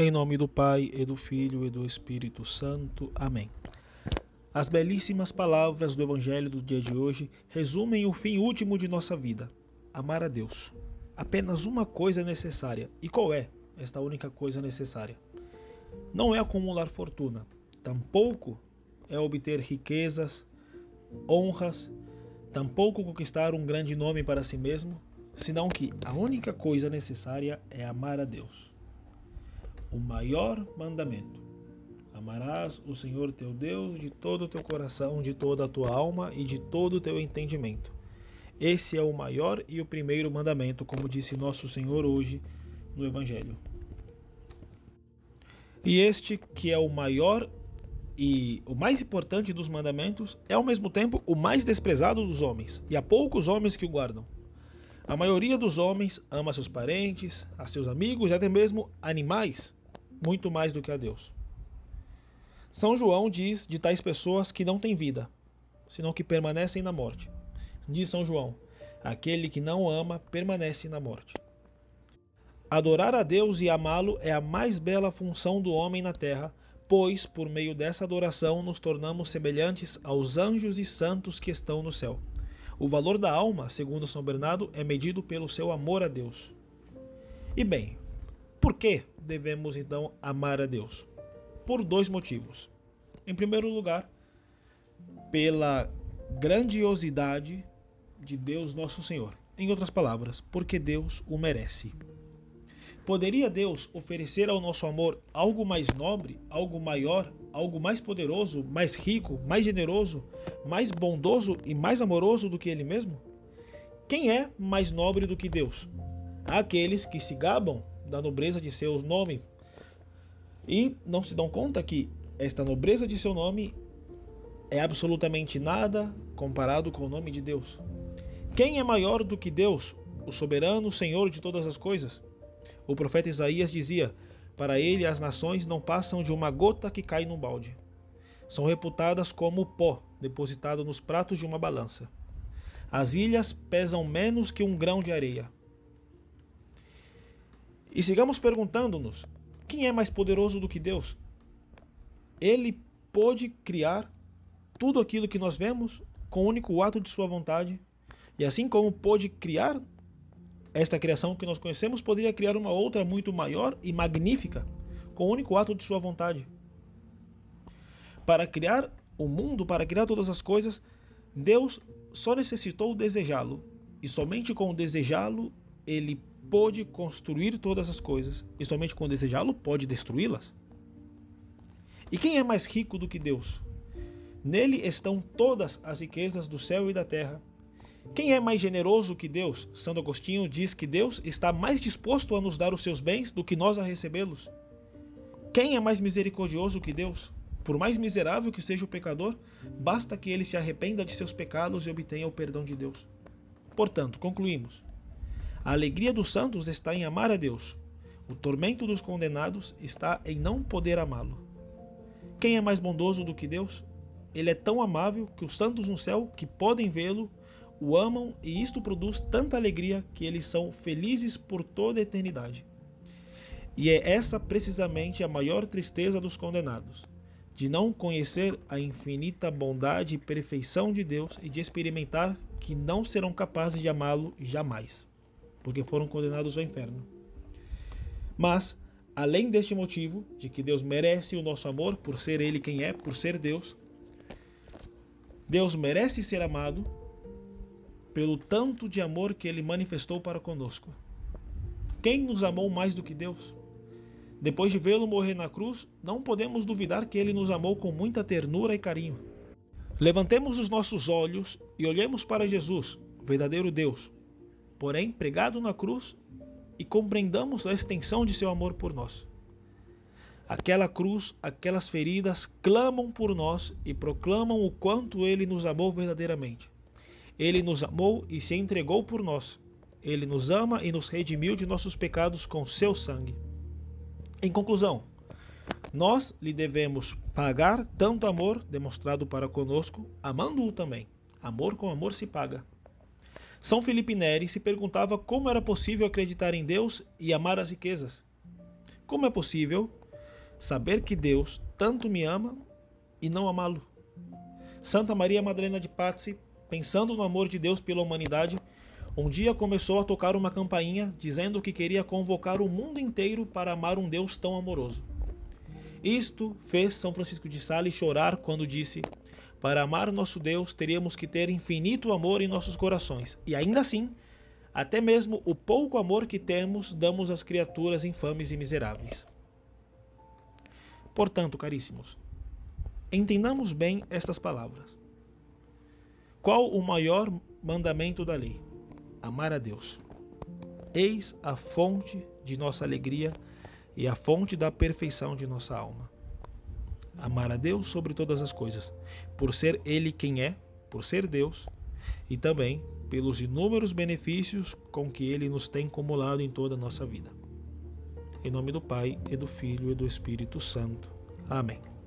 Em nome do Pai, e do Filho e do Espírito Santo. Amém. As belíssimas palavras do Evangelho do dia de hoje resumem o fim último de nossa vida: amar a Deus. Apenas uma coisa é necessária. E qual é esta única coisa necessária? Não é acumular fortuna, tampouco é obter riquezas, honras, tampouco conquistar um grande nome para si mesmo, senão que a única coisa necessária é amar a Deus o maior mandamento. Amarás o Senhor teu Deus de todo o teu coração, de toda a tua alma e de todo o teu entendimento. Esse é o maior e o primeiro mandamento, como disse nosso Senhor hoje no Evangelho. E este, que é o maior e o mais importante dos mandamentos, é ao mesmo tempo o mais desprezado dos homens, e há poucos homens que o guardam. A maioria dos homens ama seus parentes, a seus amigos e até mesmo animais muito mais do que a Deus. São João diz de tais pessoas que não têm vida, senão que permanecem na morte. Diz São João: aquele que não ama permanece na morte. Adorar a Deus e amá-lo é a mais bela função do homem na terra, pois por meio dessa adoração nos tornamos semelhantes aos anjos e santos que estão no céu. O valor da alma, segundo São Bernardo, é medido pelo seu amor a Deus. E bem, por que devemos então amar a Deus? Por dois motivos. Em primeiro lugar, pela grandiosidade de Deus nosso Senhor. Em outras palavras, porque Deus o merece. Poderia Deus oferecer ao nosso amor algo mais nobre, algo maior, algo mais poderoso, mais rico, mais generoso, mais bondoso e mais amoroso do que Ele mesmo? Quem é mais nobre do que Deus? Aqueles que se gabam da nobreza de seu nome. E não se dão conta que esta nobreza de seu nome é absolutamente nada comparado com o nome de Deus. Quem é maior do que Deus, o soberano Senhor de todas as coisas? O profeta Isaías dizia: Para ele as nações não passam de uma gota que cai num balde. São reputadas como pó depositado nos pratos de uma balança. As ilhas pesam menos que um grão de areia. E sigamos perguntando-nos: quem é mais poderoso do que Deus? Ele pôde criar tudo aquilo que nós vemos com o único ato de sua vontade. E assim como pôde criar esta criação que nós conhecemos, poderia criar uma outra muito maior e magnífica com o único ato de sua vontade. Para criar o mundo, para criar todas as coisas, Deus só necessitou desejá-lo. E somente com desejá-lo, ele pôde construir todas as coisas e somente com desejá-lo pode destruí-las? E quem é mais rico do que Deus? Nele estão todas as riquezas do céu e da terra. Quem é mais generoso que Deus? Santo Agostinho diz que Deus está mais disposto a nos dar os seus bens do que nós a recebê-los. Quem é mais misericordioso que Deus? Por mais miserável que seja o pecador, basta que ele se arrependa de seus pecados e obtenha o perdão de Deus. Portanto, concluímos. A alegria dos santos está em amar a Deus. O tormento dos condenados está em não poder amá-lo. Quem é mais bondoso do que Deus? Ele é tão amável que os santos no céu, que podem vê-lo, o amam e isto produz tanta alegria que eles são felizes por toda a eternidade. E é essa precisamente a maior tristeza dos condenados, de não conhecer a infinita bondade e perfeição de Deus e de experimentar que não serão capazes de amá-lo jamais porque foram condenados ao inferno. Mas, além deste motivo, de que Deus merece o nosso amor por ser Ele quem é, por ser Deus, Deus merece ser amado pelo tanto de amor que Ele manifestou para conosco. Quem nos amou mais do que Deus? Depois de vê-lo morrer na cruz, não podemos duvidar que ele nos amou com muita ternura e carinho. Levantemos os nossos olhos e olhemos para Jesus, verdadeiro Deus, porém pregado na cruz, e compreendamos a extensão de seu amor por nós. Aquela cruz, aquelas feridas clamam por nós e proclamam o quanto ele nos amou verdadeiramente. Ele nos amou e se entregou por nós. Ele nos ama e nos redimiu de nossos pecados com seu sangue. Em conclusão, nós lhe devemos pagar tanto amor demonstrado para conosco, amando-o também. Amor com amor se paga. São Felipe Neri se perguntava como era possível acreditar em Deus e amar as riquezas. Como é possível saber que Deus tanto me ama e não amá-lo? Santa Maria Madalena de Pazzi, pensando no amor de Deus pela humanidade, um dia começou a tocar uma campainha dizendo que queria convocar o mundo inteiro para amar um Deus tão amoroso. Isto fez São Francisco de Sales chorar quando disse: Para amar nosso Deus, teríamos que ter infinito amor em nossos corações, e ainda assim, até mesmo o pouco amor que temos, damos às criaturas infames e miseráveis. Portanto, caríssimos, entendamos bem estas palavras. Qual o maior mandamento da lei? Amar a Deus. Eis a fonte de nossa alegria e a fonte da perfeição de nossa alma. Amar a Deus sobre todas as coisas, por ser Ele quem é, por ser Deus, e também pelos inúmeros benefícios com que Ele nos tem acumulado em toda a nossa vida. Em nome do Pai, e do Filho e do Espírito Santo. Amém.